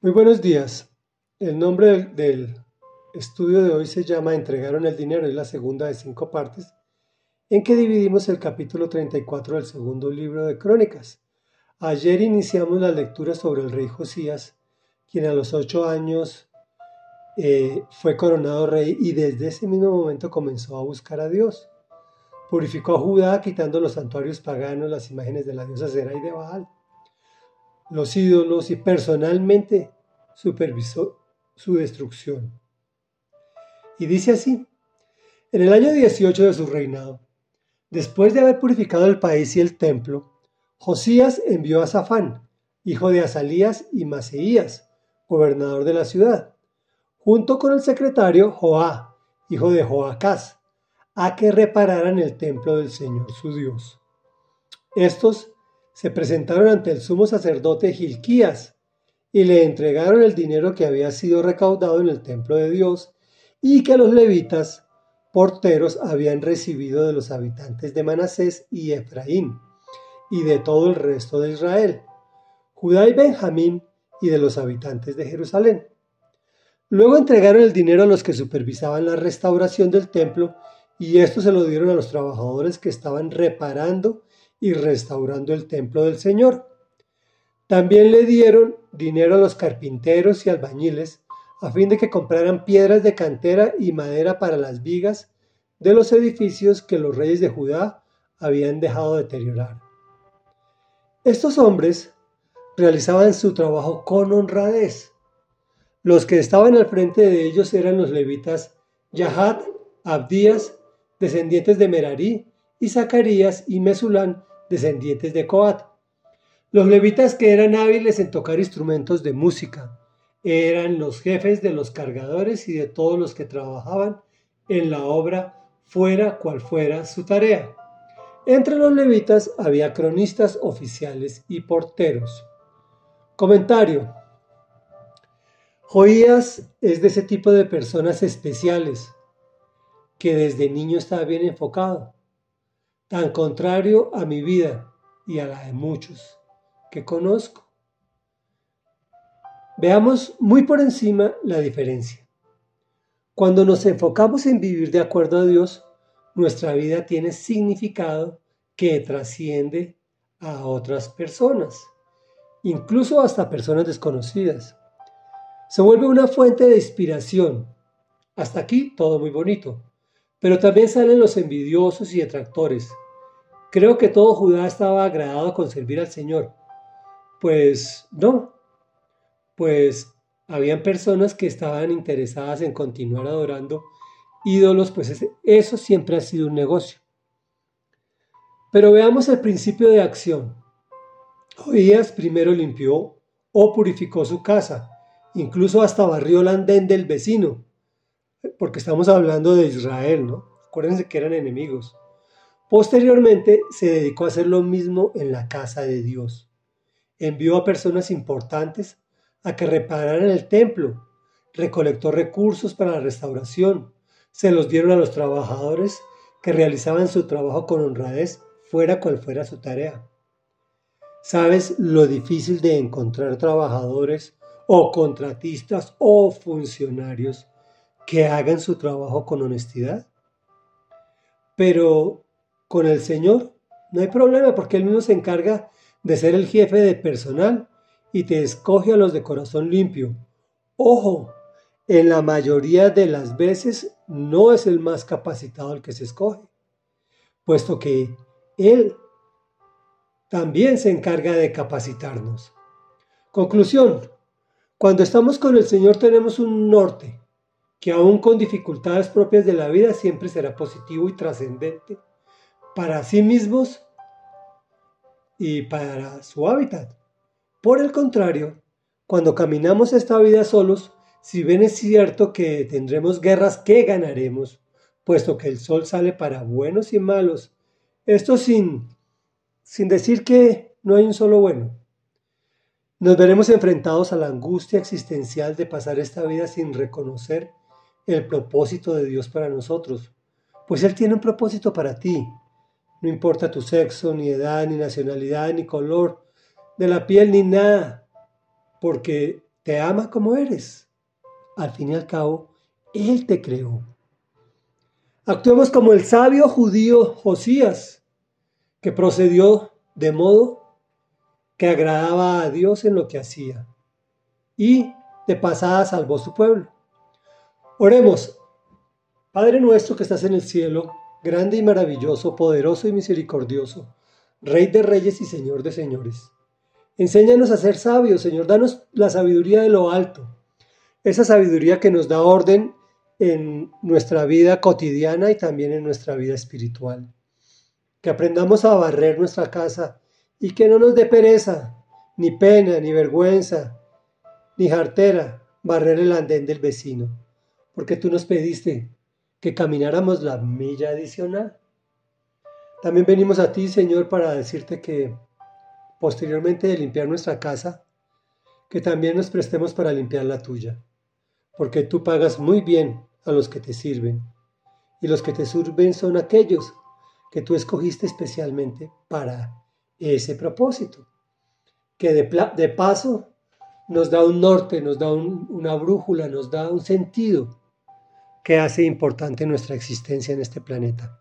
Muy buenos días. El nombre del, estudio de hoy se llama Entregaron el dinero, es la segunda de cinco partes, en que dividimos el capítulo 34 del segundo libro de Crónicas. Ayer iniciamos la lectura sobre el rey Josías, quien a los ocho años eh, fue coronado rey y desde ese mismo momento comenzó a buscar a Dios. Purificó a Judá quitando los santuarios paganos, las imágenes de la diosa Sera y de Baal los ídolos y personalmente supervisó su destrucción. Y dice así, en el año 18 de su reinado, después de haber purificado el país y el templo, Josías envió a Safán, hijo de Asalías y Maseías, gobernador de la ciudad, junto con el secretario Joá, hijo de Joacás, a que repararan el templo del Señor su Dios. Estos se presentaron ante el sumo sacerdote Gilquías y le entregaron el dinero que había sido recaudado en el templo de Dios y que los levitas porteros habían recibido de los habitantes de Manasés y Efraín y de todo el resto de Israel, Judá y Benjamín y de los habitantes de Jerusalén. Luego entregaron el dinero a los que supervisaban la restauración del templo y esto se lo dieron a los trabajadores que estaban reparando y restaurando el templo del Señor. También le dieron dinero a los carpinteros y albañiles a fin de que compraran piedras de cantera y madera para las vigas de los edificios que los reyes de Judá habían dejado deteriorar. Estos hombres realizaban su trabajo con honradez. Los que estaban al frente de ellos eran los levitas Yahat, Abdías, descendientes de Merarí, y Zacarías y Mesulán, descendientes de Coat. Los levitas que eran hábiles en tocar instrumentos de música eran los jefes de los cargadores y de todos los que trabajaban en la obra fuera cual fuera su tarea. Entre los levitas había cronistas oficiales y porteros. Comentario. Joías es de ese tipo de personas especiales que desde niño está bien enfocado tan contrario a mi vida y a la de muchos que conozco. Veamos muy por encima la diferencia. Cuando nos enfocamos en vivir de acuerdo a Dios, nuestra vida tiene significado que trasciende a otras personas, incluso hasta personas desconocidas. Se vuelve una fuente de inspiración. Hasta aquí todo muy bonito. Pero también salen los envidiosos y detractores. Creo que todo Judá estaba agradado con servir al Señor. Pues no, pues habían personas que estaban interesadas en continuar adorando ídolos, pues eso siempre ha sido un negocio. Pero veamos el principio de acción. Oías primero limpió o purificó su casa, incluso hasta barrió el andén del vecino, porque estamos hablando de Israel, ¿no? Acuérdense que eran enemigos. Posteriormente se dedicó a hacer lo mismo en la casa de Dios. Envió a personas importantes a que repararan el templo, recolectó recursos para la restauración, se los dieron a los trabajadores que realizaban su trabajo con honradez, fuera cual fuera su tarea. ¿Sabes lo difícil de encontrar trabajadores o contratistas o funcionarios que hagan su trabajo con honestidad. Pero con el Señor no hay problema porque Él mismo se encarga de ser el jefe de personal y te escoge a los de corazón limpio. Ojo, en la mayoría de las veces no es el más capacitado el que se escoge, puesto que Él también se encarga de capacitarnos. Conclusión, cuando estamos con el Señor tenemos un norte, que aún con dificultades propias de la vida siempre será positivo y trascendente para sí mismos y para su hábitat. Por el contrario, cuando caminamos esta vida solos, si bien es cierto que tendremos guerras que ganaremos, puesto que el sol sale para buenos y malos, esto sin, sin decir que no hay un solo bueno. Nos veremos enfrentados a la angustia existencial de pasar esta vida sin reconocer el propósito de Dios para nosotros, pues Él tiene un propósito para ti. No importa tu sexo, ni edad, ni nacionalidad, ni color de la piel, ni nada, porque te ama como eres. Al fin y al cabo, Él te creó. Actuemos como el sabio judío Josías, que procedió de modo que agradaba a Dios en lo que hacía y de pasada salvó su pueblo. Oremos, Padre nuestro que estás en el cielo, grande y maravilloso, poderoso y misericordioso, Rey de reyes y Señor de señores. Enséñanos a ser sabios, Señor, danos la sabiduría de lo alto, esa sabiduría que nos da orden en nuestra vida cotidiana y también en nuestra vida espiritual. Que aprendamos a barrer nuestra casa y que no nos dé pereza, ni pena, ni vergüenza, ni jartera barrer el andén del vecino, porque tú nos pediste que camináramos la milla adicional. También venimos a ti, Señor, para decirte que posteriormente de limpiar nuestra casa, que también nos prestemos para limpiar la tuya, porque tú pagas muy bien a los que te sirven. Y los que te sirven son aquellos que tú escogiste especialmente para ese propósito. Que de, de paso nos da un norte, nos da una brújula, nos da un sentido que hace importante nuestra existencia en este planeta.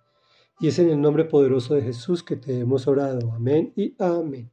Y es en el nombre poderoso de Jesús que te hemos orado. Amén y amén.